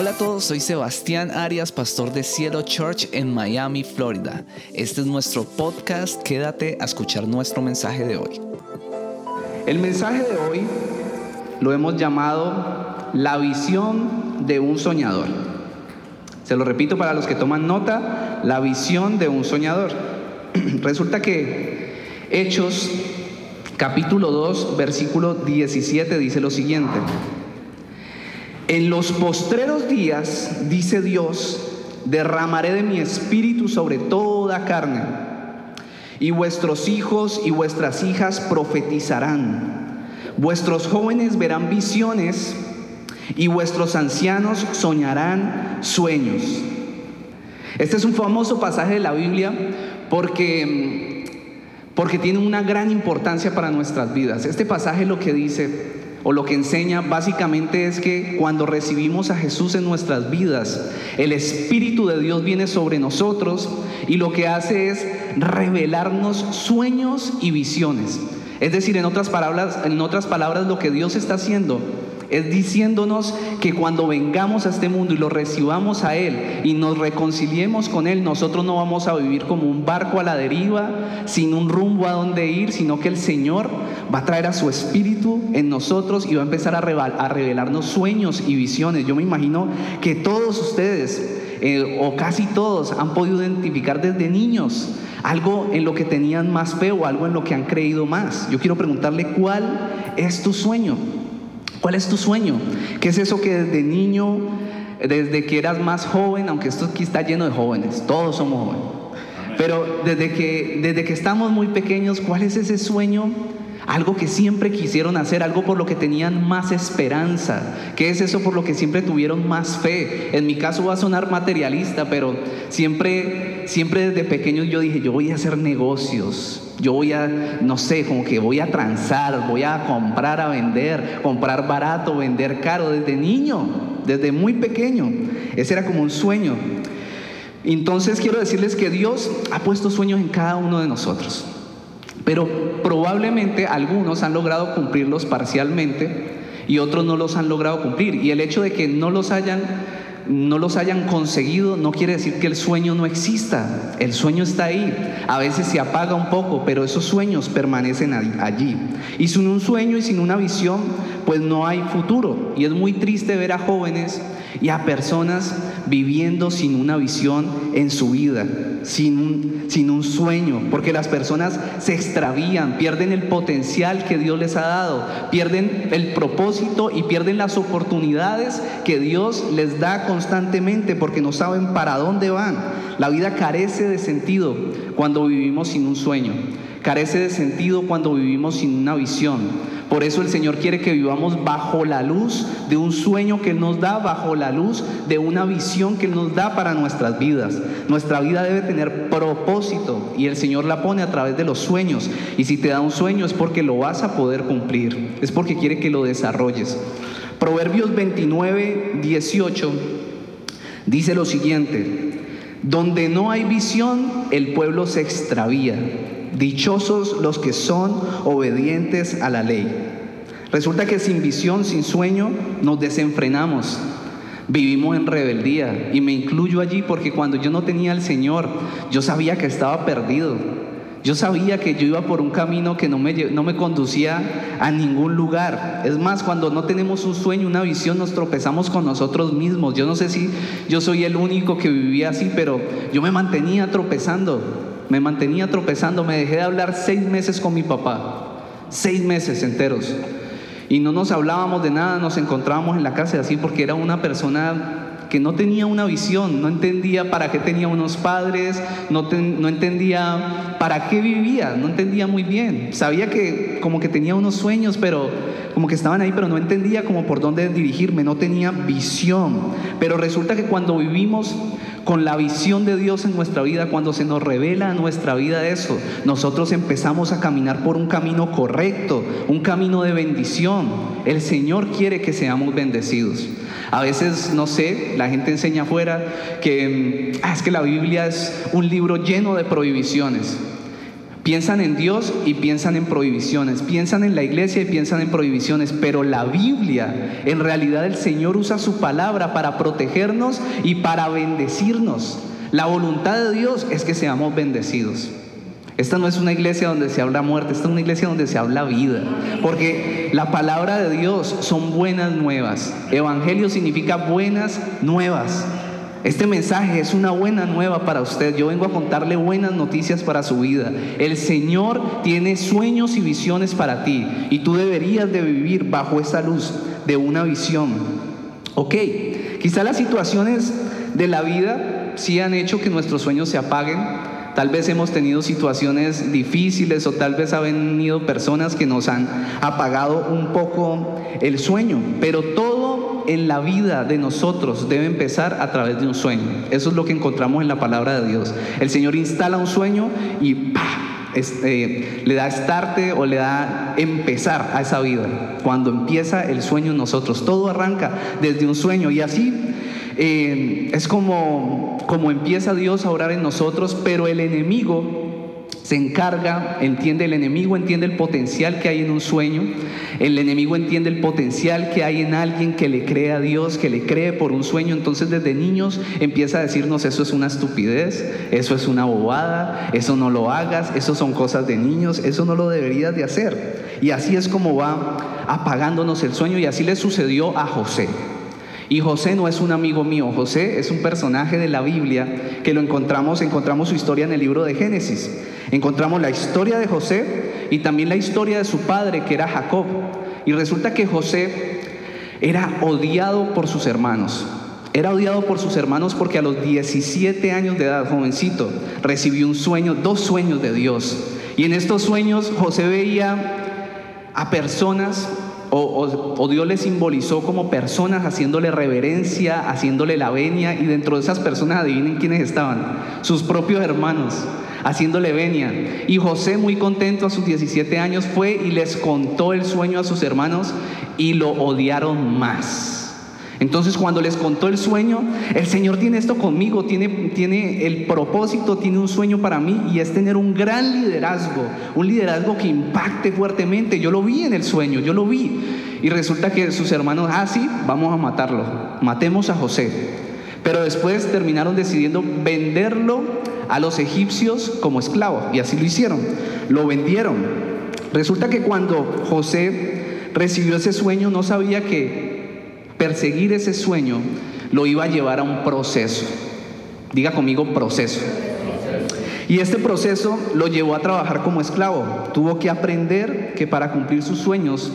Hola a todos, soy Sebastián Arias, pastor de Cielo Church en Miami, Florida. Este es nuestro podcast, quédate a escuchar nuestro mensaje de hoy. El mensaje de hoy lo hemos llamado La visión de un soñador. Se lo repito para los que toman nota, la visión de un soñador. Resulta que Hechos capítulo 2, versículo 17 dice lo siguiente. En los postreros días, dice Dios, derramaré de mi espíritu sobre toda carne, y vuestros hijos y vuestras hijas profetizarán, vuestros jóvenes verán visiones, y vuestros ancianos soñarán sueños. Este es un famoso pasaje de la Biblia porque, porque tiene una gran importancia para nuestras vidas. Este pasaje lo que dice o lo que enseña básicamente es que cuando recibimos a Jesús en nuestras vidas, el Espíritu de Dios viene sobre nosotros y lo que hace es revelarnos sueños y visiones. Es decir, en otras palabras, en otras palabras lo que Dios está haciendo es diciéndonos que cuando vengamos a este mundo y lo recibamos a Él y nos reconciliemos con Él, nosotros no vamos a vivir como un barco a la deriva, sin un rumbo a dónde ir, sino que el Señor va a traer a su Espíritu en nosotros y va a empezar a, revelarnos sueños y visiones. Yo me imagino que todos ustedes, eh, o casi todos, han podido identificar desde niños algo en lo que tenían más fe o algo en lo que han creído más. Yo quiero preguntarle cuál es tu sueño. ¿Cuál es tu sueño? ¿Qué es eso que desde niño, desde que eras más joven, aunque esto aquí está lleno de jóvenes, todos somos jóvenes, pero desde que, desde que estamos muy pequeños, ¿cuál es ese sueño algo que siempre quisieron hacer, algo por lo que tenían más esperanza. ¿Qué es eso por lo que siempre tuvieron más fe? En mi caso va a sonar materialista, pero siempre, siempre desde pequeño yo dije, yo voy a hacer negocios, yo voy a, no sé, como que voy a transar, voy a comprar, a vender, comprar barato, vender caro, desde niño, desde muy pequeño. Ese era como un sueño. Entonces quiero decirles que Dios ha puesto sueños en cada uno de nosotros. Pero probablemente algunos han logrado cumplirlos parcialmente y otros no los han logrado cumplir. Y el hecho de que no los hayan no los hayan conseguido no quiere decir que el sueño no exista. El sueño está ahí. A veces se apaga un poco, pero esos sueños permanecen allí. Y sin un sueño y sin una visión, pues no hay futuro. Y es muy triste ver a jóvenes y a personas viviendo sin una visión en su vida, sin un, sin un sueño, porque las personas se extravían, pierden el potencial que Dios les ha dado, pierden el propósito y pierden las oportunidades que Dios les da constantemente porque no saben para dónde van. La vida carece de sentido cuando vivimos sin un sueño, carece de sentido cuando vivimos sin una visión. Por eso el Señor quiere que vivamos bajo la luz de un sueño que nos da, bajo la luz de una visión que nos da para nuestras vidas. Nuestra vida debe tener propósito y el Señor la pone a través de los sueños. Y si te da un sueño es porque lo vas a poder cumplir, es porque quiere que lo desarrolles. Proverbios 29, 18 dice lo siguiente, donde no hay visión, el pueblo se extravía Dichosos los que son obedientes a la ley. Resulta que sin visión, sin sueño, nos desenfrenamos. Vivimos en rebeldía y me incluyo allí porque cuando yo no tenía al Señor, yo sabía que estaba perdido. Yo sabía que yo iba por un camino que no me, no me conducía a ningún lugar. Es más, cuando no tenemos un sueño, una visión, nos tropezamos con nosotros mismos. Yo no sé si yo soy el único que vivía así, pero yo me mantenía tropezando me mantenía tropezando, me dejé de hablar seis meses con mi papá, seis meses enteros. Y no nos hablábamos de nada, nos encontrábamos en la casa así porque era una persona que no tenía una visión, no entendía para qué tenía unos padres, no, no, entendía para qué vivía, no entendía muy bien. Sabía que como que tenía unos sueños, pero como que estaban ahí, pero no entendía como por dónde dirigirme, no tenía visión. Pero resulta que cuando vivimos con la visión de Dios en nuestra vida, cuando se nos revela a nuestra vida eso, nosotros empezamos a caminar por un camino correcto, un camino de bendición. El Señor quiere que seamos bendecidos. A veces, no sé, la gente enseña afuera que mm, ah, es que la Biblia es un libro lleno de prohibiciones. Piensan en Dios y piensan en prohibiciones, piensan en la iglesia y piensan en prohibiciones, pero la Biblia, en realidad el Señor usa su palabra para protegernos y para bendecirnos. La voluntad de Dios es que seamos bendecidos. Esta no es una iglesia donde se habla muerte, esta es una iglesia donde se habla vida. Porque la palabra de Dios son buenas nuevas. Evangelio significa buenas nuevas. Este mensaje es una buena nueva para usted. Yo vengo a contarle buenas noticias para su vida. El Señor tiene sueños y visiones para ti y tú deberías de vivir bajo esa luz de una visión. Ok, quizá las situaciones de la vida sí han hecho que nuestros sueños se apaguen. Tal vez hemos tenido situaciones difíciles o tal vez han venido personas que nos han apagado un poco el sueño, pero todo en la vida de nosotros debe empezar a través de un sueño. Eso es lo que encontramos en la palabra de Dios. El Señor instala un sueño y este, le da estarte o le da empezar a esa vida. Cuando empieza el sueño en nosotros, todo arranca desde un sueño y así eh, es como, como empieza Dios a orar en nosotros, pero el enemigo se encarga, entiende el enemigo, entiende el potencial que hay en un sueño, el enemigo entiende el potencial que hay en alguien que le cree a Dios, que le cree por un sueño, entonces desde niños empieza a decirnos eso es una estupidez, eso es una bobada, eso no lo hagas, eso son cosas de niños, eso no lo deberías de hacer. Y así es como va apagándonos el sueño y así le sucedió a José. Y José no es un amigo mío, José es un personaje de la Biblia que lo encontramos, encontramos su historia en el libro de Génesis. Encontramos la historia de José y también la historia de su padre, que era Jacob. Y resulta que José era odiado por sus hermanos. Era odiado por sus hermanos porque a los 17 años de edad, jovencito, recibió un sueño, dos sueños de Dios. Y en estos sueños José veía a personas o, Dios le simbolizó como personas haciéndole reverencia, haciéndole la venia, y dentro de esas personas adivinen quiénes estaban, sus propios hermanos, haciéndole venia. Y José, muy contento a sus 17 años, fue y les contó el sueño a sus hermanos y lo odiaron más. Entonces cuando les contó el sueño, el Señor tiene esto conmigo, tiene, tiene el propósito, tiene un sueño para mí y es tener un gran liderazgo, un liderazgo que impacte fuertemente. Yo lo vi en el sueño, yo lo vi. Y resulta que sus hermanos, ah, sí, vamos a matarlo, matemos a José. Pero después terminaron decidiendo venderlo a los egipcios como esclavo y así lo hicieron, lo vendieron. Resulta que cuando José recibió ese sueño no sabía que perseguir ese sueño lo iba a llevar a un proceso. Diga conmigo proceso. Y este proceso lo llevó a trabajar como esclavo. Tuvo que aprender que para cumplir sus sueños,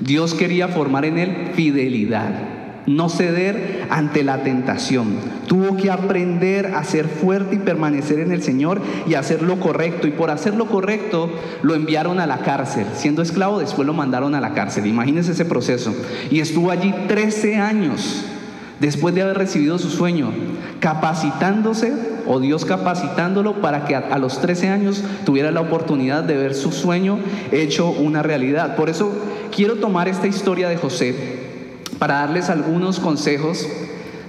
Dios quería formar en él fidelidad no ceder ante la tentación. Tuvo que aprender a ser fuerte y permanecer en el Señor y hacer lo correcto. Y por hacer lo correcto lo enviaron a la cárcel. Siendo esclavo, después lo mandaron a la cárcel. Imagínense ese proceso. Y estuvo allí 13 años después de haber recibido su sueño, capacitándose o Dios capacitándolo para que a, los 13 años tuviera la oportunidad de ver su sueño hecho una realidad. Por eso quiero tomar esta historia de José para darles algunos consejos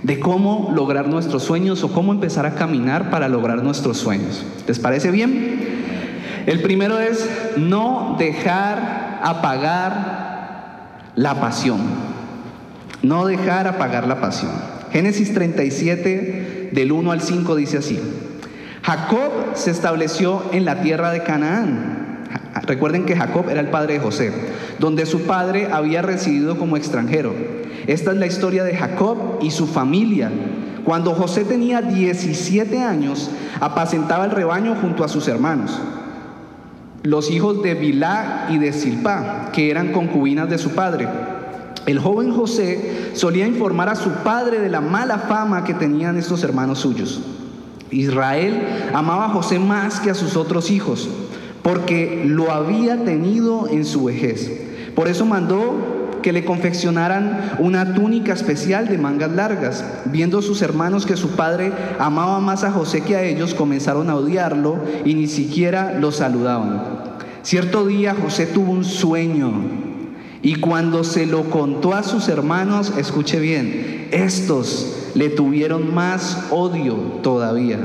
de cómo lograr nuestros sueños o cómo empezar a caminar para lograr nuestros sueños. ¿Les parece bien? El primero es no dejar apagar la pasión. No dejar apagar la pasión. Génesis 37 del 1 al 5 dice así. Jacob se estableció en la tierra de Canaán Recuerden que Jacob era el padre de José, donde su padre había residido como extranjero. Esta es la historia de Jacob y su familia. Cuando José tenía 17 años, apacentaba el rebaño junto a sus hermanos, los hijos de Bilá y de Silpá, que eran concubinas de su padre. El joven José solía informar a su padre de la mala fama que tenían estos hermanos suyos. Israel amaba a José más que a sus otros hijos porque lo había tenido en su vejez. Por eso mandó que le confeccionaran una túnica especial de mangas largas. Viendo sus hermanos que su padre amaba más a José que a ellos, comenzaron a odiarlo y ni siquiera lo saludaban. Cierto día José tuvo un sueño y cuando se lo contó a sus hermanos, escuche bien, estos le tuvieron más odio todavía.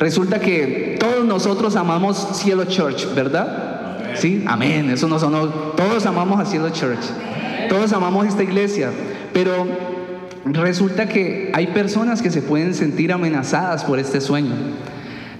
Resulta que todos nosotros amamos Cielo Church, ¿verdad? Sí, amén, eso no sonó. Todos amamos a Cielo Church. Todos amamos esta iglesia, pero resulta que hay personas que se pueden sentir amenazadas por este sueño.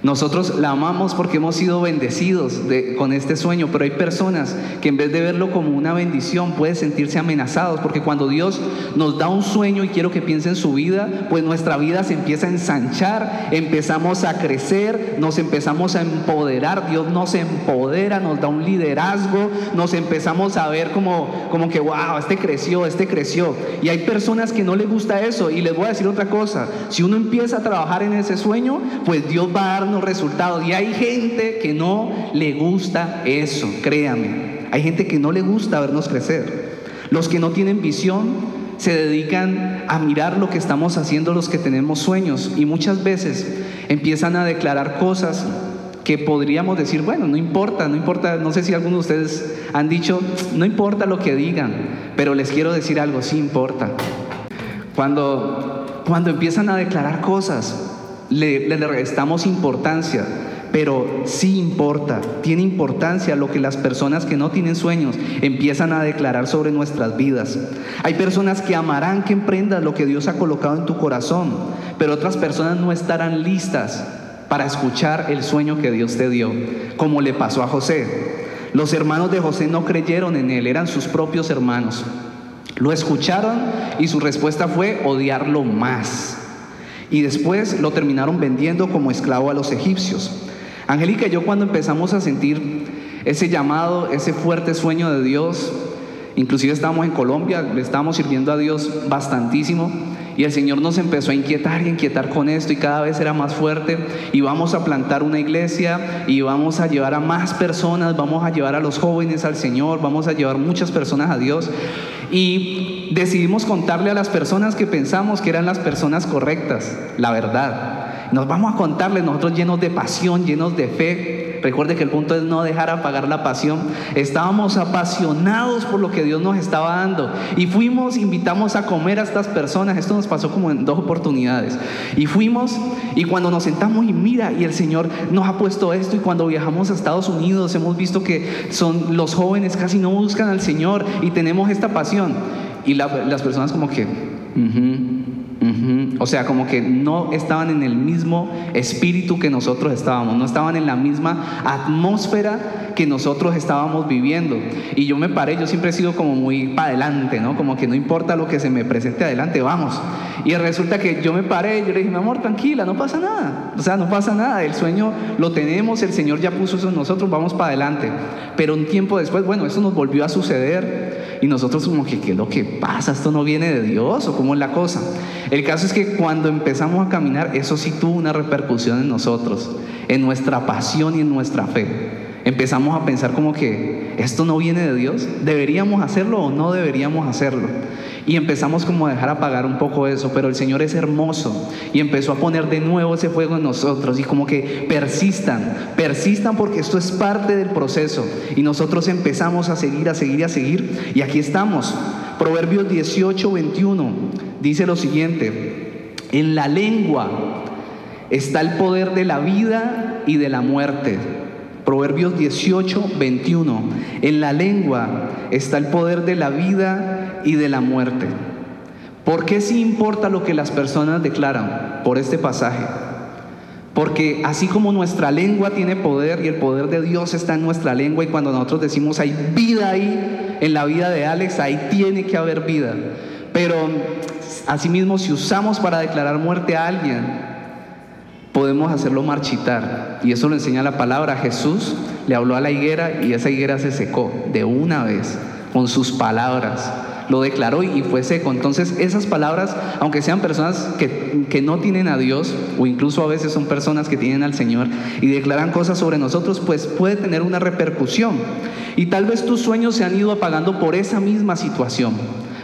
Nosotros la amamos porque hemos sido bendecidos con este sueño, pero hay personas que en vez de verlo como una bendición pueden sentirse amenazados, porque cuando Dios nos da un sueño y quiero que piense en su vida, pues nuestra vida se empieza a ensanchar, empezamos a crecer, nos empezamos a empoderar, Dios nos empodera, nos da un liderazgo, nos empezamos a ver como, como que, wow, este creció, este creció. Y hay personas que no les gusta eso, y les voy a decir otra cosa, si uno empieza a trabajar en ese sueño, pues Dios va a darnos resultados. Y hay gente que no le gusta eso, créame. Hay gente que no le gusta vernos crecer. Los que no tienen visión se dedican a mirar lo que estamos haciendo los que tenemos sueños y muchas veces empiezan a declarar cosas que podríamos decir, bueno, no importa, no importa, no sé si algunos de ustedes han dicho, no importa lo que digan, pero les quiero decir algo, sí importa. Cuando, cuando empiezan a declarar cosas, le, le restamos importancia, pero sí importa, tiene importancia lo que las personas que no tienen sueños empiezan a declarar sobre nuestras vidas. Hay personas que amarán que emprendas lo que Dios ha colocado en tu corazón, pero otras personas no estarán listas para escuchar el sueño que Dios te dio, como le pasó a José. Los hermanos de José no creyeron en él, eran sus propios hermanos. Lo escucharon y su respuesta fue odiarlo más y después lo terminaron vendiendo como esclavo a los egipcios. Angélica y yo cuando empezamos a sentir ese llamado, ese fuerte sueño de Dios, inclusive estábamos en Colombia, le estábamos sirviendo a Dios bastantísimo y el Señor nos empezó a inquietar y inquietar con esto y cada vez era más fuerte y vamos a plantar una iglesia y vamos a llevar a más personas, vamos a llevar a los jóvenes al Señor, vamos a llevar muchas personas a Dios y decidimos contarle a las personas que pensamos que eran las personas correctas, la verdad. Nos vamos a contarle nosotros llenos de pasión, llenos de fe, Recuerde que el punto es no dejar apagar la pasión. Estábamos apasionados por lo que Dios nos estaba dando. Y fuimos, invitamos a comer a estas personas. Esto nos pasó como en dos oportunidades. Y fuimos y cuando nos sentamos y mira, y el Señor nos ha puesto esto. Y cuando viajamos a Estados Unidos hemos visto que son los jóvenes casi no buscan al Señor y tenemos esta pasión. Y las personas como que... O sea, como que no estaban en el mismo espíritu que nosotros estábamos, no estaban en la misma atmósfera que nosotros estábamos viviendo. Y yo me paré, yo siempre he sido como muy para adelante, ¿no? Como que no importa lo que se me presente adelante, vamos. Y resulta que yo me paré yo le dije, mi amor, tranquila, no pasa nada. O sea, no pasa nada, el sueño lo tenemos, el Señor ya puso eso en nosotros, vamos para adelante. Pero un tiempo después, bueno, eso nos volvió a suceder y nosotros como que, ¿qué es lo que pasa? ¿Esto no viene de Dios o cómo es la cosa? El caso es que cuando empezamos a caminar, eso sí tuvo una repercusión en nosotros, en nuestra pasión y en nuestra fe. Empezamos a pensar como que esto no viene de Dios, ¿deberíamos hacerlo o no deberíamos hacerlo? Y empezamos como a dejar apagar un poco eso, pero el Señor es hermoso y empezó a poner de nuevo ese fuego en nosotros y como que persistan, persistan porque esto es parte del proceso y nosotros empezamos a seguir, a seguir, a seguir y aquí estamos. Proverbios 18, 21 dice lo siguiente, en la lengua está el poder de la vida y de la muerte. Proverbios 18, 21. En la lengua está el poder de la vida y de la muerte. ¿Por qué sí importa lo que las personas declaran por este pasaje? Porque así como nuestra lengua tiene poder y el poder de Dios está en nuestra lengua y cuando nosotros decimos hay vida ahí, en la vida de Alex, ahí tiene que haber vida. Pero asimismo si usamos para declarar muerte a alguien, podemos hacerlo marchitar. Y eso lo enseña la palabra. Jesús le habló a la higuera y esa higuera se secó de una vez con sus palabras. Lo declaró y fue seco. Entonces esas palabras, aunque sean personas que, que no tienen a Dios, o incluso a veces son personas que tienen al Señor y declaran cosas sobre nosotros, pues puede tener una repercusión. Y tal vez tus sueños se han ido apagando por esa misma situación.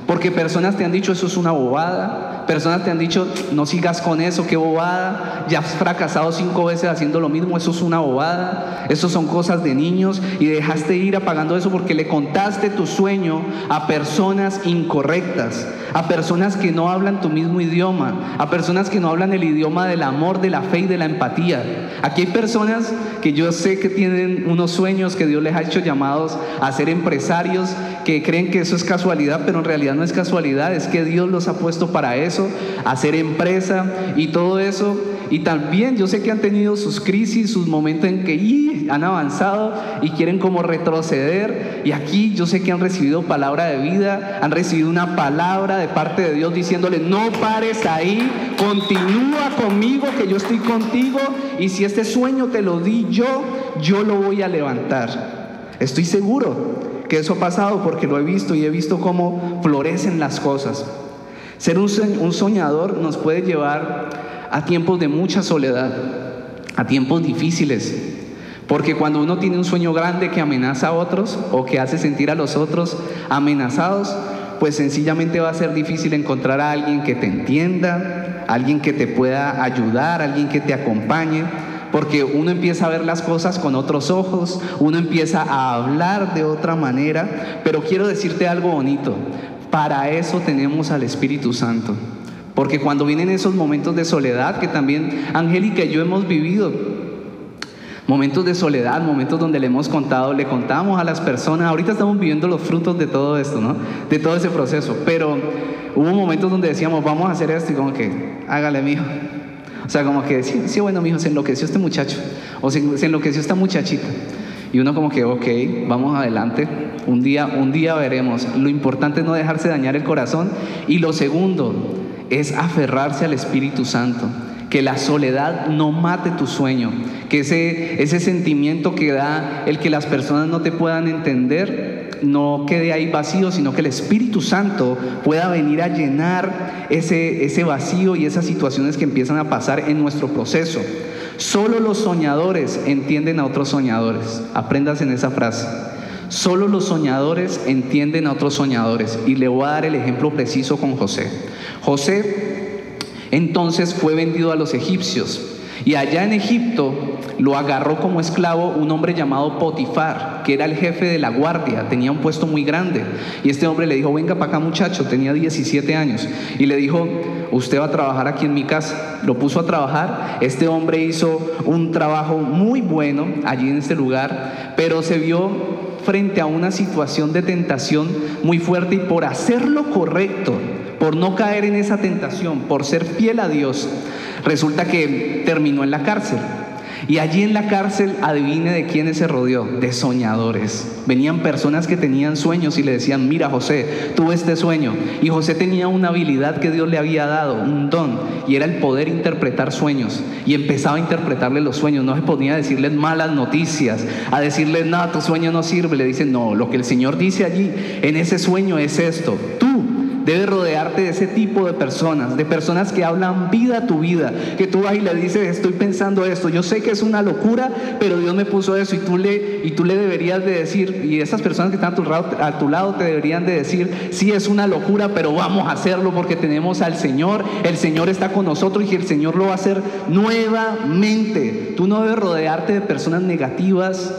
Porque personas te han dicho eso es una bobada, Personas te han dicho, no sigas con eso, qué bobada. Ya has fracasado cinco veces haciendo lo mismo, eso es una bobada. Eso son cosas de niños y dejaste ir apagando eso porque le contaste tu sueño a personas incorrectas, a personas que no hablan tu mismo idioma, a personas que no hablan el idioma del amor, de la fe y de la empatía. Aquí hay personas que yo sé que tienen unos sueños que Dios les ha hecho llamados a ser empresarios, que creen que eso es casualidad, pero en realidad no es casualidad, es que Dios los ha puesto para eso, hacer empresa y todo eso. Y también yo sé que han tenido sus crisis, sus momentos en que han avanzado y quieren como retroceder. Y aquí yo sé que han recibido palabra de vida, han recibido una palabra de parte de Dios diciéndole, no pares ahí, continúa conmigo, que yo estoy contigo. Y si este sueño te lo di yo, yo lo voy a levantar. Estoy seguro que eso ha pasado porque lo he visto y he visto cómo florecen las cosas. Ser un, soñador nos puede llevar a tiempos de mucha soledad, a tiempos difíciles, porque cuando uno tiene un sueño grande que amenaza a otros o que hace sentir a los otros amenazados, pues sencillamente va a ser difícil encontrar a alguien que te entienda, alguien que te pueda ayudar, alguien que te acompañe porque uno empieza a ver las cosas con otros ojos, uno empieza a hablar de otra manera, pero quiero decirte algo bonito, para eso tenemos al Espíritu Santo, porque cuando vienen esos momentos de soledad que también Angélica y yo hemos vivido, momentos de soledad, momentos donde le hemos contado, le contamos a las personas, ahorita estamos viviendo los frutos de todo esto, ¿no? De todo ese proceso, pero hubo momentos donde decíamos, vamos a hacer esto y como que, hágale, mijo, o sea, como que, sí, sí bueno, mijo, se enloqueció este muchacho, o se, se enloqueció esta muchachita. Y uno como que, ok, vamos adelante, un día, un día veremos. Lo importante es no dejarse dañar el corazón. Y lo segundo es aferrarse al Espíritu Santo. Que la soledad no mate tu sueño. Que ese, ese sentimiento que da el que las personas no te puedan entender no quede ahí vacío, sino que el Espíritu Santo pueda venir a llenar ese, ese vacío y esas situaciones que empiezan a pasar en nuestro proceso. Solo los soñadores entienden a otros soñadores. Aprendas en esa frase. Solo los soñadores entienden a otros soñadores. Y le voy a dar el ejemplo preciso con José. José entonces fue vendido a los egipcios. Y allá en Egipto lo agarró como esclavo un hombre llamado Potifar, que era el jefe de la guardia, tenía un puesto muy grande. Y este hombre le dijo, venga para acá muchacho, tenía 17 años. Y le dijo, usted va a trabajar aquí en mi casa. Lo puso a trabajar. Este hombre hizo un trabajo muy bueno allí en este lugar, pero se vio frente a una situación de tentación muy fuerte y por hacer lo correcto, por no caer en esa tentación, por ser fiel a Dios, resulta que terminó en la cárcel. Y allí en la cárcel, adivine de quiénes se rodeó, de soñadores. Venían personas que tenían sueños y le decían, mira José, tuve este sueño. Y José tenía una habilidad que Dios le había dado, un don, y era el poder interpretar sueños. Y empezaba a interpretarle los sueños, no se ponía a decirles malas noticias, a decirles, no, tu sueño no sirve. Le dicen, no, lo que el Señor dice allí en ese sueño es esto. Debes rodearte de ese tipo de personas, de personas que hablan vida a tu vida, que tú vas y le dices, estoy pensando esto, yo sé que es una locura, pero Dios me puso eso y tú le, y tú le deberías de decir, y esas personas que están a tu, lado, a tu lado te deberían de decir, sí es una locura, pero vamos a hacerlo porque tenemos al Señor, el Señor está con nosotros y el Señor lo va a hacer nuevamente. Tú no debes rodearte de personas negativas,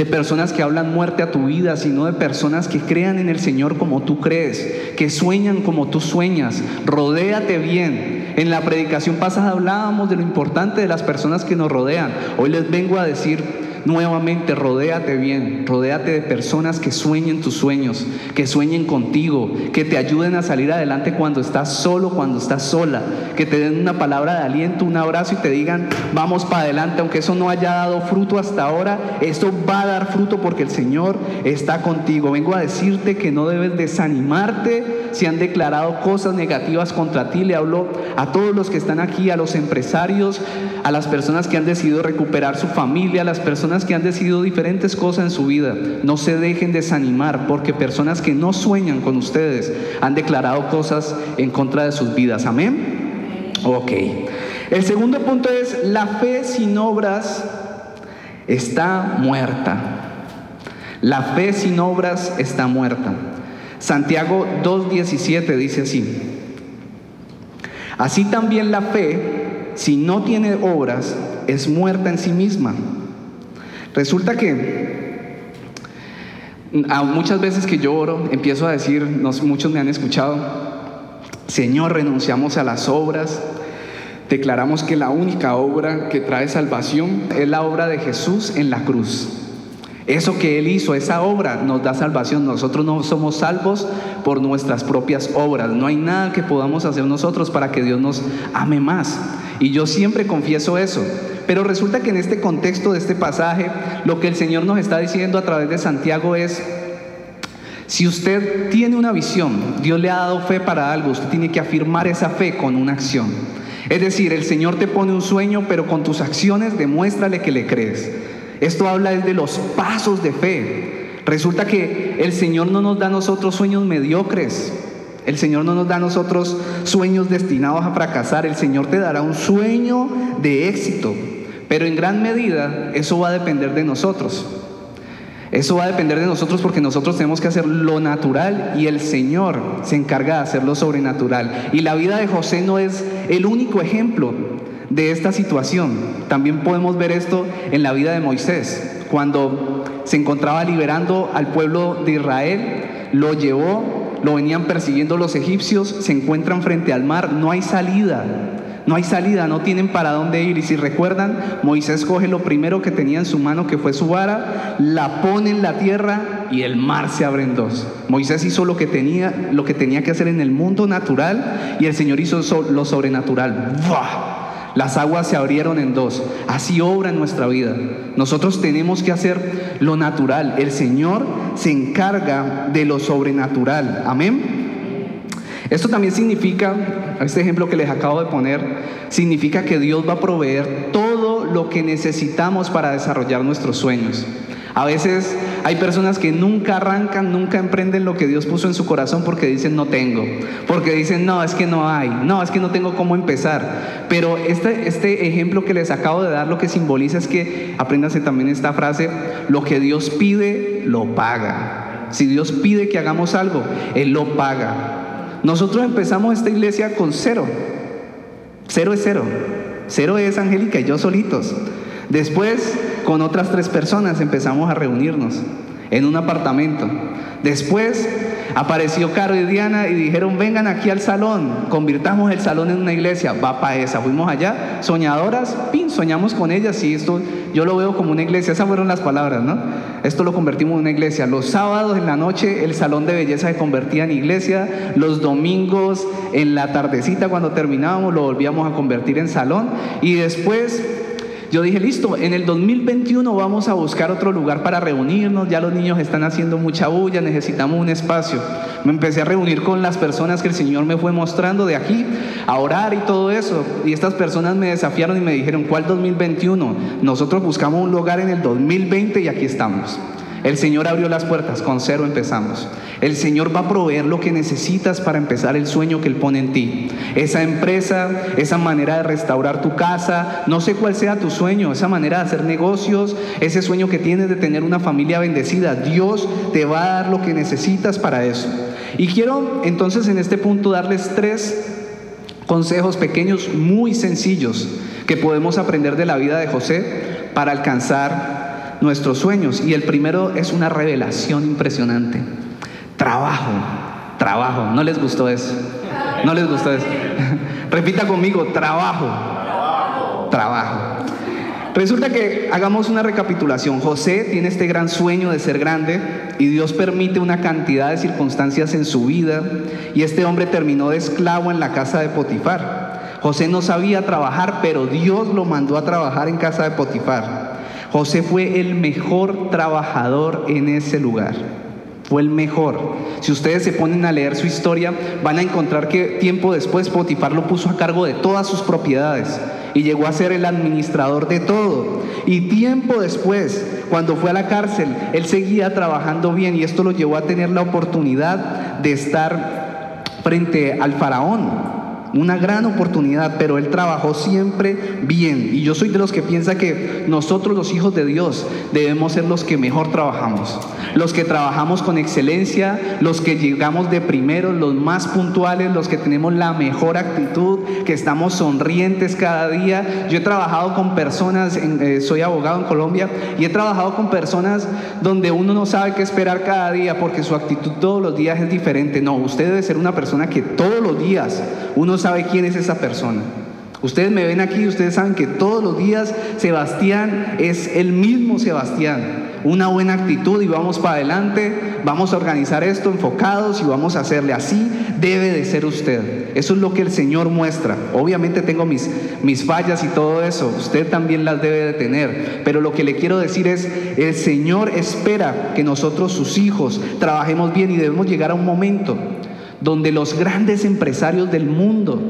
de personas que hablan muerte a tu vida, sino de personas que crean en el Señor como tú crees, que sueñan como tú sueñas. Rodéate bien. En la predicación pasada hablábamos de lo importante de las personas que nos rodean. Hoy les vengo a decir nuevamente, rodéate bien, rodéate de personas que sueñen tus sueños, que sueñen contigo, que te ayuden a salir adelante cuando estás solo, cuando estás sola, que te den una palabra de aliento, un abrazo y te digan, vamos para adelante, aunque eso no haya dado fruto hasta ahora, esto va a dar fruto porque el Señor está contigo. Vengo a decirte que no debes desanimarte si han declarado cosas negativas contra ti. Le hablo a todos los que están aquí, a los empresarios, a las personas que han decidido recuperar su familia, a las personas que han decidido diferentes cosas en su vida, no se dejen desanimar porque personas que no sueñan con ustedes han declarado cosas en contra de sus vidas. Amén. Ok. El segundo punto es, la fe sin obras está muerta. La fe sin obras está muerta. Santiago 2.17 dice así. Así también la fe, si no tiene obras, es muerta en sí misma. Resulta que a muchas veces que yo oro, empiezo a decir, muchos me han escuchado, Señor, renunciamos a las obras, declaramos que la única obra que trae salvación es la obra de Jesús en la cruz. Eso que Él hizo, esa obra nos da salvación. Nosotros no somos salvos por nuestras propias obras. No hay nada que podamos hacer nosotros para que Dios nos ame más. Y yo siempre confieso eso. Pero resulta que en este contexto de este pasaje, lo que el Señor nos está diciendo a través de Santiago es, si usted tiene una visión, Dios le ha dado fe para algo, usted tiene que afirmar esa fe con una acción. Es decir, el Señor te pone un sueño, pero con tus acciones demuéstrale que le crees. Esto habla de los pasos de fe. Resulta que el Señor no nos da a nosotros sueños mediocres. El Señor no nos da a nosotros sueños destinados a fracasar. El Señor te dará un sueño de éxito. Pero en gran medida eso va a depender de nosotros. Eso va a depender de nosotros porque nosotros tenemos que hacer lo natural y el Señor se encarga de hacer lo sobrenatural. Y la vida de José no es el único ejemplo de esta situación. También podemos ver esto en la vida de Moisés, cuando se encontraba liberando al pueblo de Israel, lo llevó, lo venían persiguiendo los egipcios, se encuentran frente al mar, no hay salida. No hay salida, no tienen para dónde ir. Y si recuerdan, Moisés coge lo primero que tenía en su mano, que fue su vara, la pone en la tierra y el mar se abre en dos. Moisés hizo lo que tenía, lo que, tenía que hacer en el mundo natural y el Señor hizo lo sobrenatural. Las aguas se abrieron en dos. Así obra en nuestra vida. Nosotros tenemos que hacer lo natural. El Señor se encarga de lo sobrenatural. Amén. Esto también significa, este ejemplo que les acabo de poner, significa que Dios va a proveer todo lo que necesitamos para desarrollar nuestros sueños. A veces hay personas que nunca arrancan, nunca emprenden lo que Dios puso en su corazón porque dicen no tengo, porque dicen no, es que no hay, no, es que no tengo cómo empezar. Pero este, este ejemplo que les acabo de dar lo que simboliza es que, apréndase también esta frase, lo que Dios pide, lo paga. Si Dios pide que hagamos algo, Él lo paga. Nosotros empezamos esta iglesia con cero. Cero es cero. Cero es Angélica y yo solitos. Después, con otras tres personas empezamos a reunirnos en un apartamento. Después apareció Caro y Diana y dijeron, vengan aquí al salón, convirtamos el salón en una iglesia, va para esa. Fuimos allá, soñadoras, pin, soñamos con ellas y esto yo lo veo como una iglesia, esas fueron las palabras, ¿no? Esto lo convertimos en una iglesia. Los sábados en la noche el salón de belleza se convertía en iglesia, los domingos en la tardecita cuando terminábamos lo volvíamos a convertir en salón y después yo dije, listo, en el 2021 vamos a buscar otro lugar para reunirnos, ya los niños están haciendo mucha bulla, necesitamos un espacio. Me empecé a reunir con las personas que el Señor me fue mostrando de aquí, a orar y todo eso. Y estas personas me desafiaron y me dijeron, ¿cuál 2021? Nosotros buscamos un lugar en el 2020 y aquí estamos. El Señor abrió las puertas, con cero empezamos. El Señor va a proveer lo que necesitas para empezar el sueño que Él pone en ti. Esa empresa, esa manera de restaurar tu casa, no sé cuál sea tu sueño, esa manera de hacer negocios, ese sueño que tienes de tener una familia bendecida. Dios te va a dar lo que necesitas para eso. Y quiero entonces en este punto darles tres consejos pequeños muy sencillos que podemos aprender de la vida de José para alcanzar nuestros sueños. Y el primero es una revelación impresionante. Trabajo, trabajo. ¿No les gustó eso? ¿No les gustó eso? Repita conmigo, trabajo. Trabajo. Resulta que hagamos una recapitulación. José tiene este gran sueño de ser grande y Dios permite una cantidad de circunstancias en su vida y este hombre terminó de esclavo en la casa de Potifar. José no sabía trabajar, pero Dios lo mandó a trabajar en casa de Potifar. José fue el mejor trabajador en ese lugar. Fue el mejor. Si ustedes se ponen a leer su historia, van a encontrar que tiempo después Potifar lo puso a cargo de todas sus propiedades y llegó a ser el administrador de todo. Y tiempo después, cuando fue a la cárcel, él seguía trabajando bien y esto lo llevó a tener la oportunidad de estar frente al faraón una gran oportunidad, pero él trabajó siempre bien. Y yo soy de los que piensa que nosotros los hijos de Dios debemos ser los que mejor trabajamos, los que trabajamos con excelencia, los que llegamos de primero, los más puntuales, los que tenemos la mejor actitud, que estamos sonrientes cada día. Yo he trabajado con personas, eh, soy abogado en Colombia, y he trabajado con personas donde uno no sabe qué esperar cada día porque su actitud todos los días es diferente. No, usted debe ser una persona que todos los días uno sabe quién es esa persona. Ustedes me ven aquí, ustedes saben que todos los días Sebastián es el mismo Sebastián. Una buena actitud y vamos para adelante, vamos a organizar esto enfocados y vamos a hacerle así. Debe de ser usted. Eso es lo que el Señor muestra. Obviamente tengo mis, mis fallas y todo eso. Usted también las debe de tener. Pero lo que le quiero decir es, el Señor espera que nosotros, sus hijos, trabajemos bien y debemos llegar a un momento donde los grandes empresarios del mundo,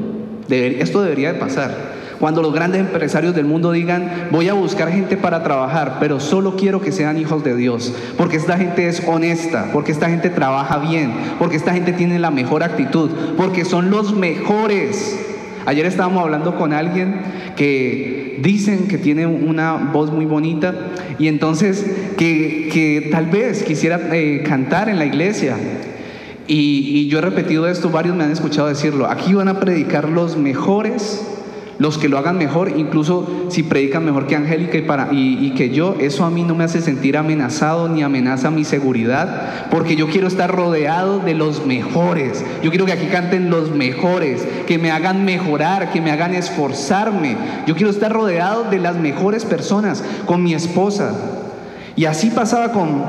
esto debería de pasar, cuando los grandes empresarios del mundo digan, voy a buscar gente para trabajar, pero solo quiero que sean hijos de Dios, porque esta gente es honesta, porque esta gente trabaja bien, porque esta gente tiene la mejor actitud, porque son los mejores. Ayer estábamos hablando con alguien que dicen que tiene una voz muy bonita y entonces que, tal vez quisiera eh, cantar en la iglesia, y, yo he repetido esto, varios me han escuchado decirlo. Aquí van a predicar los mejores, los que lo hagan mejor, incluso si predican mejor que Angélica y, para, y, que yo, eso a mí no me hace sentir amenazado ni amenaza mi seguridad, porque yo quiero estar rodeado de los mejores. Yo quiero que aquí canten los mejores, que me hagan mejorar, que me hagan esforzarme. Yo quiero estar rodeado de las mejores personas, con mi esposa. Y así pasaba con,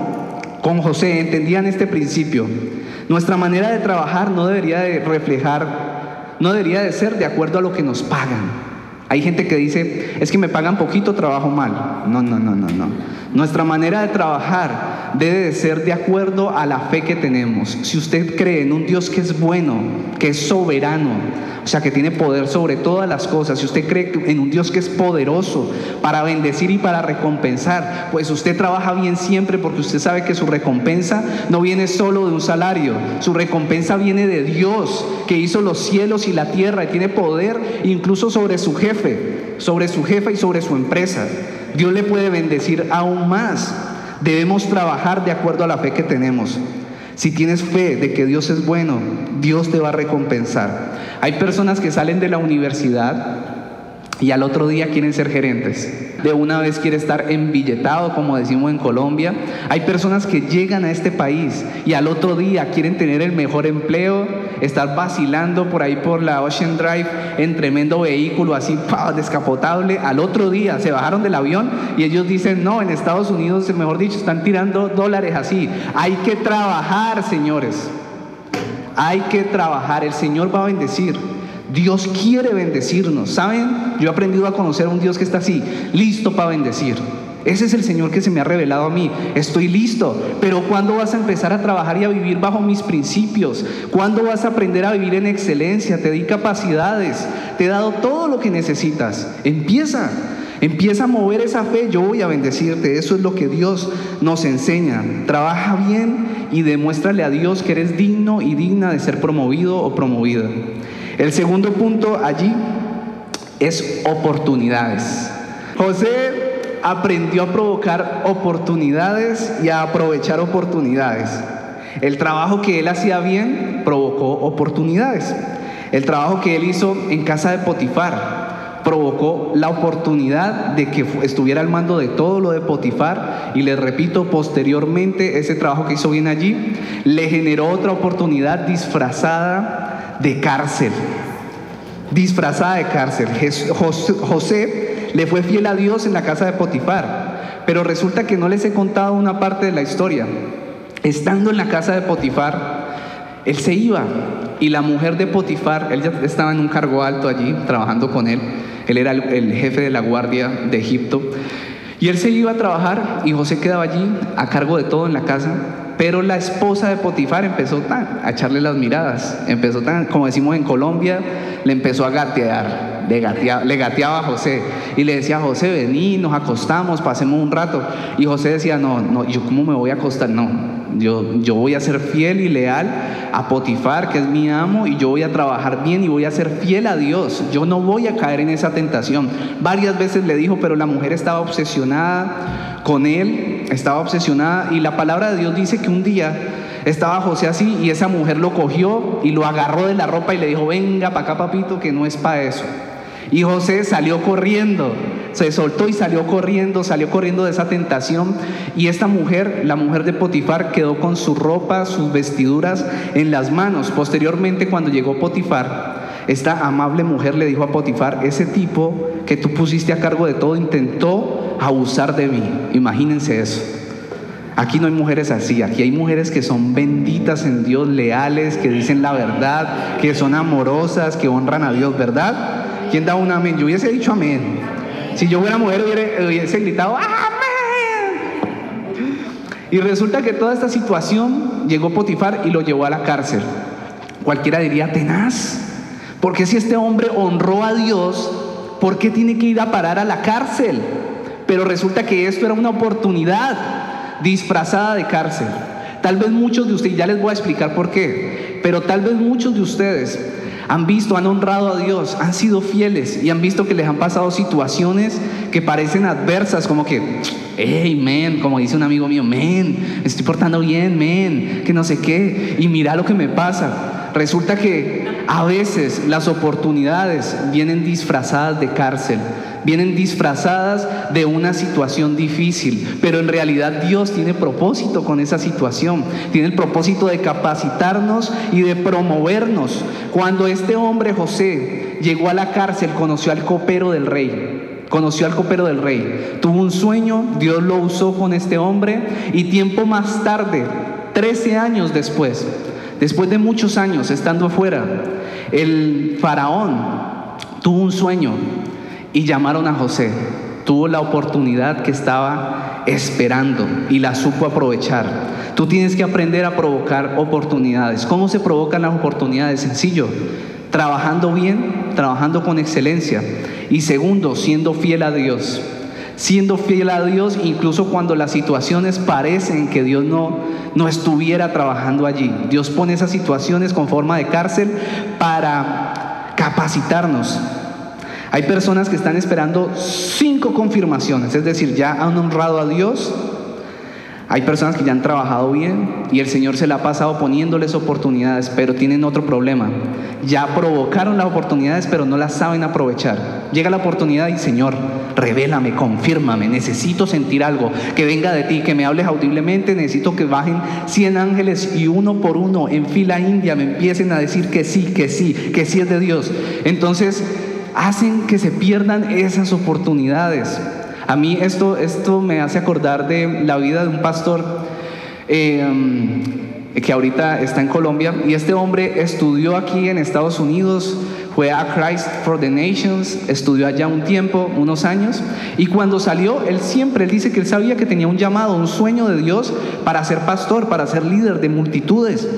con José, entendían este principio. Nuestra manera de trabajar no debería de reflejar, no debería de ser de acuerdo a lo que nos pagan. Hay gente que dice, es que me pagan poquito, trabajo mal. No, no, no, no, no. Nuestra manera de trabajar debe de ser de acuerdo a la fe que tenemos. Si usted cree en un Dios que es bueno, que es soberano, o sea, que tiene poder sobre todas las cosas. Si usted cree en un Dios que es poderoso para bendecir y para recompensar, pues usted trabaja bien siempre porque usted sabe que su recompensa no viene solo de un salario, su recompensa viene de Dios que hizo los cielos y la tierra y tiene poder incluso sobre su jefe, sobre su jefa y sobre su empresa. Dios le puede bendecir aún más. Debemos trabajar de acuerdo a la fe que tenemos. Si tienes fe de que Dios es bueno, Dios te va a recompensar. Hay personas que salen de la universidad y al otro día quieren ser gerentes. De una vez quiere estar embilletado, como decimos en Colombia. Hay personas que llegan a este país y al otro día quieren tener el mejor empleo, estar vacilando por ahí por la Ocean Drive en tremendo vehículo así descapotable. Al otro día se bajaron del avión y ellos dicen, no, en Estados Unidos, mejor dicho, están tirando dólares así. Hay que trabajar, señores. Hay que trabajar. El Señor va a bendecir. Dios quiere bendecirnos. ¿Saben? Yo he aprendido a conocer a un Dios que está así, listo para bendecir. Ese es el Señor que se me ha revelado a mí. Estoy listo. Pero ¿cuándo vas a empezar a trabajar y a vivir bajo mis principios? ¿Cuándo vas a aprender a vivir en excelencia? Te di capacidades. Te he dado todo lo que necesitas. Empieza. Empieza a mover esa fe. Yo voy a bendecirte. Eso es lo que Dios nos enseña. Trabaja bien y demuéstrale a Dios que eres digno y digna de ser promovido o promovida. El segundo punto allí es oportunidades. José aprendió a provocar oportunidades y a aprovechar oportunidades. El trabajo que él hacía bien provocó oportunidades. El trabajo que él hizo en casa de Potifar provocó la oportunidad de que estuviera al mando de todo lo de Potifar y les repito, posteriormente ese trabajo que hizo bien allí le generó otra oportunidad disfrazada de cárcel, disfrazada de cárcel. José le fue fiel a Dios en la casa de Potifar, pero resulta que no les he contado una parte de la historia. Estando en la casa de Potifar, él se iba y la mujer de Potifar, él ya estaba en un cargo alto allí, trabajando con él, él era el jefe de la guardia de Egipto, y él se iba a trabajar y José quedaba allí a cargo de todo en la casa pero la esposa de Potifar empezó tan, a echarle las miradas, empezó tan, como decimos en Colombia, le empezó a gatear, le gateaba, le gateaba a José y le decía, José, vení, nos acostamos, pasemos un rato. Y José decía, no, no, ¿yo cómo me voy a acostar? No, Yo, yo voy a ser fiel y leal a Potifar, que es mi amo, y yo voy a trabajar bien y voy a ser fiel a Dios. Yo no voy a caer en esa tentación. Varias veces le dijo, pero la mujer estaba obsesionada con él, estaba obsesionada, y la palabra de Dios dice que un día estaba José así y esa mujer lo cogió y lo agarró de la ropa y le dijo, venga para acá papito, que no es para eso. Y José salió corriendo, se soltó y salió corriendo, salió corriendo de esa tentación. Y esta mujer, la mujer de Potifar, quedó con su ropa, sus vestiduras en las manos. Posteriormente, cuando llegó Potifar, esta amable mujer le dijo a Potifar, ese tipo que tú pusiste a cargo de todo intentó abusar de mí. Imagínense eso. Aquí no hay mujeres así, aquí hay mujeres que son benditas en Dios, leales, que dicen la verdad, que son amorosas, que honran a Dios, ¿verdad? ¿Quién da un amén? Yo hubiese dicho amén. Si yo fuera mujer hubiese, gritado amén. Y resulta que toda esta situación llegó Potifar y lo llevó a la cárcel. Cualquiera diría tenaz. Porque si este hombre honró a Dios, ¿por qué tiene que ir a parar a la cárcel? Pero resulta que esto era una oportunidad disfrazada de cárcel. Tal vez muchos de ustedes, ya les voy a explicar por qué, pero tal vez muchos de ustedes han visto, han honrado a Dios, han sido fieles y han visto que les han pasado situaciones que parecen adversas, como que, hey, men, como dice un amigo mío, men, me estoy portando bien, men, que no sé qué, y mira lo que me pasa. Resulta que a veces las oportunidades vienen disfrazadas de cárcel vienen disfrazadas de una situación difícil, pero en realidad Dios tiene propósito con esa situación, tiene el propósito de capacitarnos y de promovernos. Cuando este hombre José llegó a la cárcel, conoció al copero del rey, conoció al copero del rey, tuvo un sueño, Dios lo usó con este hombre y tiempo más tarde, 13 años después, después de muchos años estando afuera, el faraón tuvo un sueño y llamaron a José. Tuvo la oportunidad que estaba esperando y la supo aprovechar. Tú tienes que aprender a provocar oportunidades. ¿Cómo se provocan las oportunidades? Sencillo. Trabajando bien, trabajando con excelencia. Y segundo, siendo fiel a Dios. Siendo fiel a Dios incluso cuando las situaciones parecen que Dios no, no estuviera trabajando allí. Dios pone esas situaciones con forma de cárcel para capacitarnos, hay personas que están esperando cinco confirmaciones, es decir, ya han honrado a Dios. Hay personas que ya han trabajado bien y el Señor se la ha pasado poniéndoles oportunidades, pero tienen otro problema. Ya provocaron las oportunidades, pero no las saben aprovechar. Llega la oportunidad y Señor, revélame, confírmame, necesito sentir algo, que venga de ti, que me hables audiblemente, necesito que bajen 100 ángeles y uno por uno en fila india me empiecen a decir que sí, que sí, que sí es de Dios. Entonces, hacen que se pierdan esas oportunidades. A mí esto, esto me hace acordar de la vida de un pastor eh, que ahorita está en Colombia y este hombre estudió aquí en Estados Unidos, fue a Christ for the Nations, estudió allá un tiempo, unos años, y cuando salió, él siempre, él dice que él sabía que tenía un llamado, un sueño de Dios para ser pastor, para ser líder de multitudes.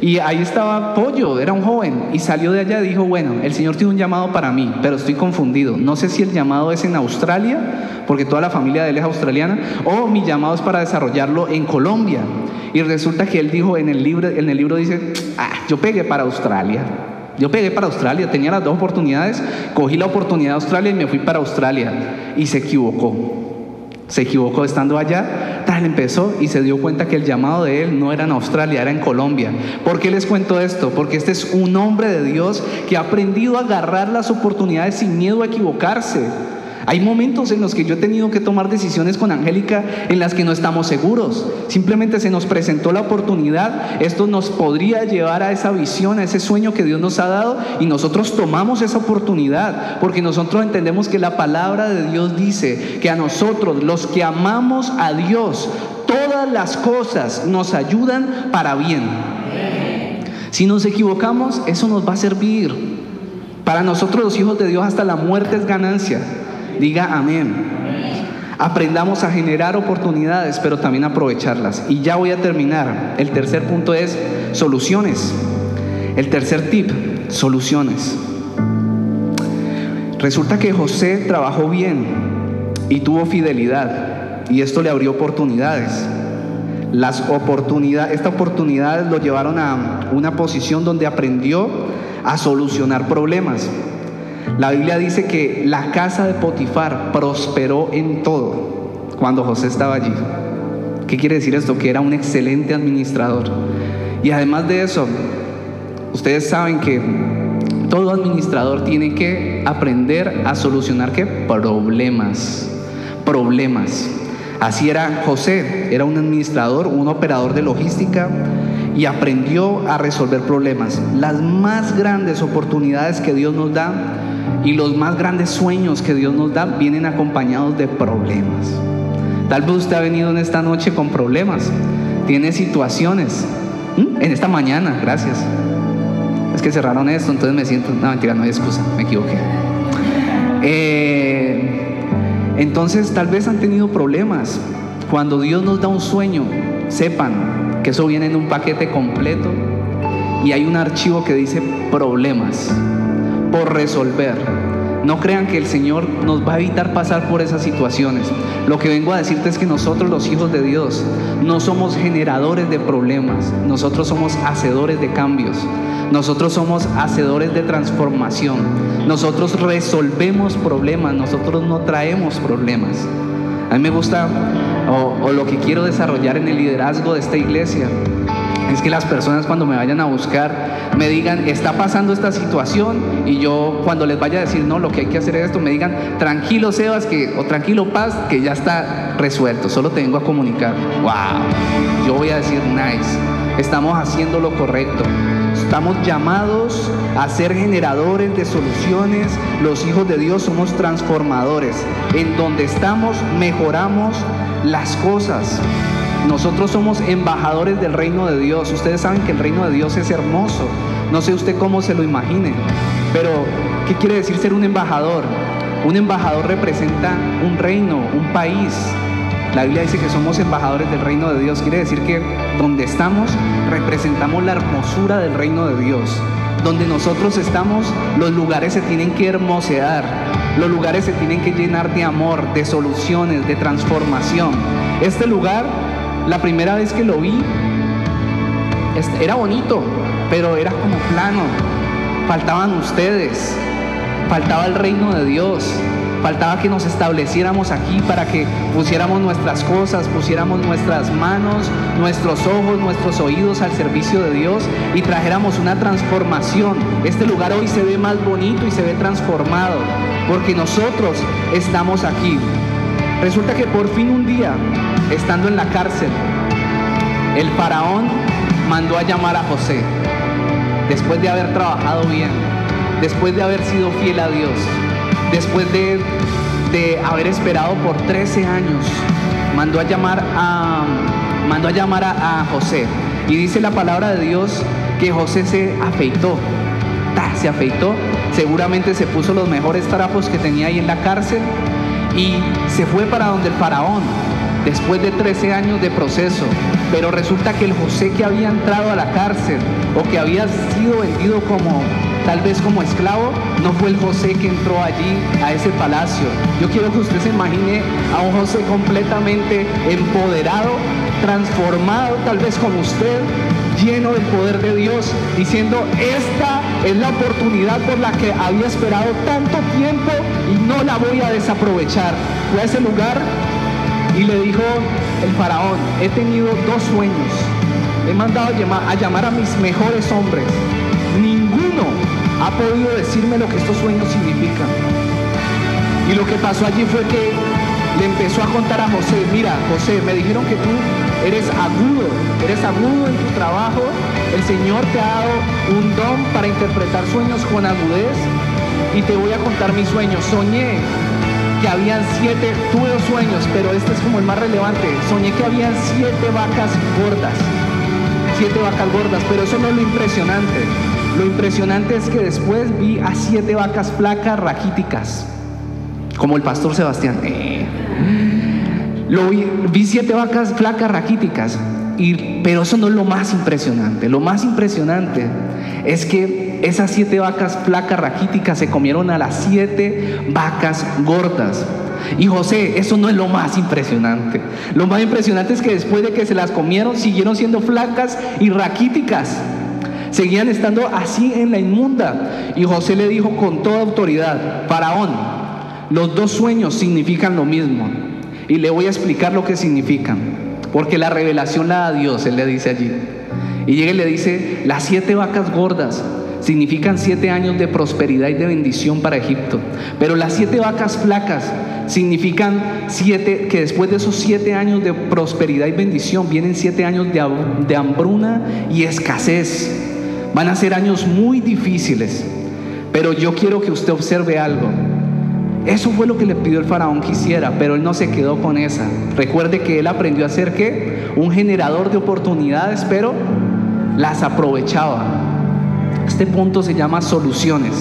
Y ahí estaba Pollo, era un joven, y salió de allá y dijo, bueno, el Señor tiene un llamado para mí, pero estoy confundido. No sé si el llamado es en Australia, porque toda la familia de él es australiana, o mi llamado es para desarrollarlo en Colombia. Y resulta que él dijo en el libro, en el libro dice, ah, yo pegué para Australia. Yo pegué para Australia, tenía las dos oportunidades, cogí la oportunidad de Australia y me fui para Australia. Y se equivocó. Se equivocó estando allá, tal empezó y se dio cuenta que el llamado de él no era en Australia, era en Colombia. ¿Por qué les cuento esto? Porque este es un hombre de Dios que ha aprendido a agarrar las oportunidades sin miedo a equivocarse. Hay momentos en los que yo he tenido que tomar decisiones con Angélica en las que no estamos seguros. Simplemente se nos presentó la oportunidad. Esto nos podría llevar a esa visión, a ese sueño que Dios nos ha dado y nosotros tomamos esa oportunidad porque nosotros entendemos que la palabra de Dios dice que a nosotros, los que amamos a Dios, todas las cosas nos ayudan para bien. Si nos equivocamos, eso nos va a servir. Para nosotros los hijos de Dios hasta la muerte es ganancia. Diga amén. Aprendamos a generar oportunidades, pero también aprovecharlas. Y ya voy a terminar. El tercer punto es soluciones. El tercer tip, soluciones. Resulta que José trabajó bien y tuvo fidelidad y esto le abrió oportunidades. Las oportunidades, esta oportunidad lo llevaron a una posición donde aprendió a solucionar problemas. La Biblia dice que la casa de Potifar prosperó en todo cuando José estaba allí. ¿Qué quiere decir esto? Que era un excelente administrador. Y además de eso, ustedes saben que todo administrador tiene que aprender a solucionar qué? Problemas. Problemas. Así era José, era un administrador, un operador de logística y aprendió a resolver problemas. Las más grandes oportunidades que Dios nos da y los más grandes sueños que Dios nos da vienen acompañados de problemas. Tal vez usted ha venido en esta noche con problemas, tiene situaciones. En esta mañana, gracias. Es que cerraron esto, entonces me siento... No, mentira, no hay excusa, me equivoqué. Eh, entonces tal vez han tenido problemas. Cuando Dios nos da un sueño, sepan que eso viene en un paquete completo y hay un archivo que dice problemas por resolver. No crean que el Señor nos va a evitar pasar por esas situaciones. Lo que vengo a decirte es que nosotros los hijos de Dios no somos generadores de problemas, nosotros somos hacedores de cambios. Nosotros somos hacedores de transformación. Nosotros resolvemos problemas, nosotros no traemos problemas. A mí me gusta, o, lo que quiero desarrollar en el liderazgo de esta iglesia, es que las personas cuando me vayan a buscar me digan, está pasando esta situación y yo cuando les vaya a decir, no, lo que hay que hacer es esto, me digan, tranquilo Sebas, que, o tranquilo Paz, que ya está resuelto, solo te vengo a comunicar. Wow, yo voy a decir, nice, estamos haciendo lo correcto. Estamos llamados a ser generadores de soluciones. Los hijos de Dios somos transformadores. En donde estamos mejoramos las cosas. Nosotros somos embajadores del reino de Dios. Ustedes saben que el reino de Dios es hermoso. No sé usted cómo se lo imagine. Pero, ¿qué quiere decir ser un embajador? Un embajador representa un reino, un país, la Biblia dice que somos embajadores del reino de Dios. Quiere decir que donde estamos representamos la hermosura del reino de Dios. Donde nosotros estamos, los lugares se tienen que hermosear. Los lugares se tienen que llenar de amor, de soluciones, de transformación. Este lugar, la primera vez que lo vi, era bonito, pero era como plano. Faltaban ustedes, faltaba el reino de Dios, Faltaba que nos estableciéramos aquí para que pusiéramos nuestras cosas, pusiéramos nuestras manos, nuestros ojos, nuestros oídos al servicio de Dios y trajéramos una transformación. Este lugar hoy se ve más bonito y se ve transformado porque nosotros estamos aquí. Resulta que por fin un día, estando en la cárcel, el faraón mandó a llamar a José, después de haber trabajado bien, después de haber sido fiel a Dios después de, haber esperado por 13 años, mandó a llamar a, mandó a, llamar a, José. Y dice la palabra de Dios que José se afeitó. Se afeitó, seguramente se puso los mejores trapos que tenía ahí en la cárcel y se fue para donde el faraón, después de 13 años de proceso. Pero resulta que el José que había entrado a la cárcel o que había sido vendido como tal vez como esclavo, no fue el José que entró allí a ese palacio. Yo quiero que usted se imagine a un José completamente empoderado, transformado, tal vez como usted, lleno del poder de Dios, diciendo, esta es la oportunidad por la que había esperado tanto tiempo y no la voy a desaprovechar. Fue a ese lugar y le dijo el faraón, he tenido dos sueños, he mandado a llamar a mis mejores hombres, ninguno ha podido decirme lo que estos sueños significan. Y lo que pasó allí fue que le empezó a contar a José, mira, José, me dijeron que tú eres agudo, eres agudo en tu trabajo, el Señor te ha dado un don para interpretar sueños con agudez y te voy a contar mis sueños. Soñé que habían siete, tuve dos sueños, pero este es como el más relevante, soñé que habían siete vacas gordas, siete vacas gordas, pero eso no es lo impresionante. Lo impresionante es que después vi a siete vacas flacas raquíticas, como el pastor Sebastián. Eh. Lo vi, vi, siete vacas flacas raquíticas, y, pero eso no es lo más impresionante. Lo más impresionante es que esas siete vacas flacas raquíticas se comieron a las siete vacas gordas. Y José, eso no es lo más impresionante. Lo más impresionante es que después de que se las comieron, siguieron siendo flacas y raquíticas. Seguían estando así en la inmunda. Y José le dijo con toda autoridad, Faraón, los dos sueños significan lo mismo. Y le voy a explicar lo que significan. Porque la revelación la da Dios, él le dice allí. Y llega y le dice, las siete vacas gordas significan siete años de prosperidad y de bendición para Egipto. Pero las siete vacas flacas significan siete, que después de esos siete años de prosperidad y bendición vienen siete años de, de hambruna y escasez. Van a ser años muy difíciles. Pero yo quiero que usted observe algo. Eso fue lo que le pidió el faraón que hiciera, pero él no se quedó con esa. Recuerde que él aprendió a ser qué? Un generador de oportunidades, pero las aprovechaba. Este punto se llama soluciones.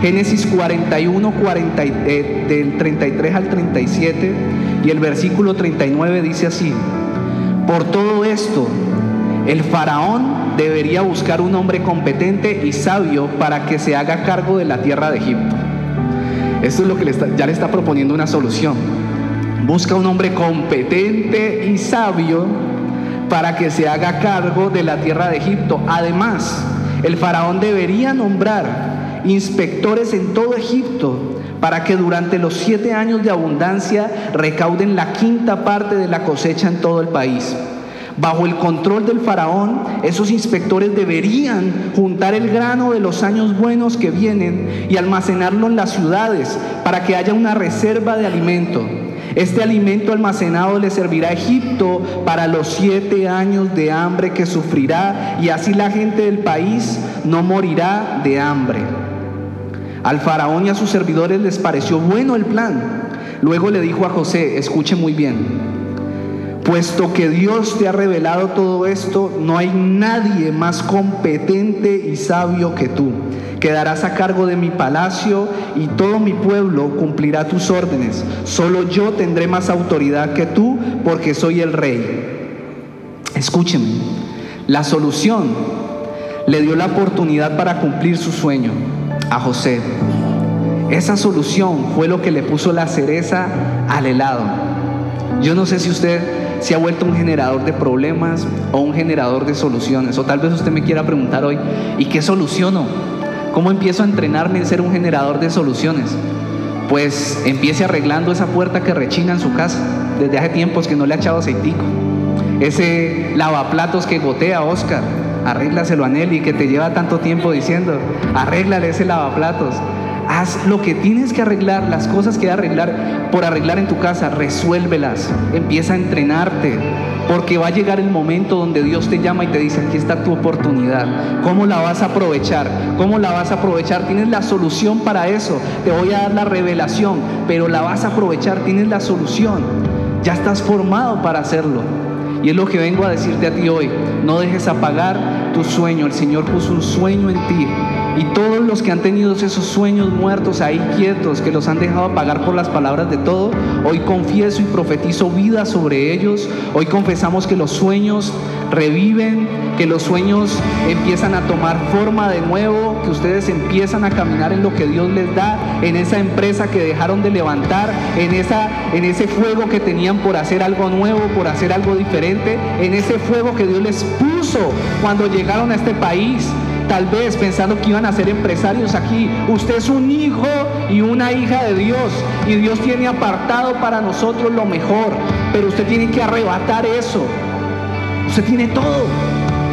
Génesis 41, 40, eh, del 33 al 37 y el versículo 39 dice así, por todo esto, el faraón debería buscar un hombre competente y sabio para que se haga cargo de la tierra de Egipto. Esto es lo que le está, ya le está proponiendo una solución. Busca un hombre competente y sabio para que se haga cargo de la tierra de Egipto. Además, el faraón debería nombrar inspectores en todo Egipto para que durante los siete años de abundancia recauden la quinta parte de la cosecha en todo el país. Bajo el control del faraón, esos inspectores deberían juntar el grano de los años buenos que vienen y almacenarlo en las ciudades para que haya una reserva de alimento. Este alimento almacenado le servirá a Egipto para los siete años de hambre que sufrirá y así la gente del país no morirá de hambre. Al faraón y a sus servidores les pareció bueno el plan. Luego le dijo a José, escuche muy bien, puesto que Dios te ha revelado todo esto, no hay nadie más competente y sabio que tú. Quedarás a cargo de mi palacio y todo mi pueblo cumplirá tus órdenes. Solo yo tendré más autoridad que tú porque soy el rey. Escúcheme, la solución le dio la oportunidad para cumplir su sueño a José. Esa solución fue lo que le puso la cereza al helado. Yo no sé si usted se ha vuelto un generador de problemas o un generador de soluciones. O tal vez usted me quiera preguntar hoy, ¿y qué soluciono? ¿Cómo empiezo a entrenarme en ser un generador de soluciones? Pues empiece arreglando esa puerta que rechina en su casa desde hace tiempos que no le ha echado aceitico. Ese lavaplatos que gotea Oscar, arréglaselo a Nelly que te lleva tanto tiempo diciendo, arréglale ese lavaplatos. Haz lo que tienes que arreglar, las cosas que arreglar por arreglar en tu casa, resuélvelas. Empieza a entrenarte. Porque va a llegar el momento donde Dios te llama y te dice, aquí está tu oportunidad. ¿Cómo la vas a aprovechar? ¿Cómo la vas a aprovechar? Tienes la solución para eso. Te voy a dar la revelación, pero la vas a aprovechar. Tienes la solución. Ya estás formado para hacerlo. Y es lo que vengo a decirte a ti hoy. No dejes apagar tu sueño. El Señor puso un sueño en ti y todos los que han tenido esos sueños muertos ahí quietos, que los han dejado apagar por las palabras de todo, hoy confieso y profetizo vida sobre ellos. Hoy confesamos que los sueños reviven, que los sueños empiezan a tomar forma de nuevo, que ustedes empiezan a caminar en lo que Dios les da, en esa empresa que dejaron de levantar, en, esa, en ese fuego que tenían por hacer algo nuevo, por hacer algo diferente, en ese fuego que Dios les puso cuando llegaron a este país tal vez pensando que iban a ser empresarios aquí. Usted es un hijo y una hija de Dios y Dios tiene apartado para nosotros lo mejor, pero usted tiene que arrebatar eso. Usted tiene todo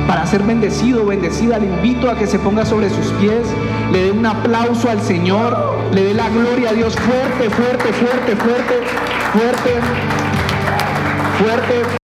para ser bendecido, bendecida. Le invito a que se ponga sobre sus pies, le dé un aplauso al Señor, le dé la gloria a Dios fuerte, fuerte, fuerte, fuerte, fuerte, fuerte.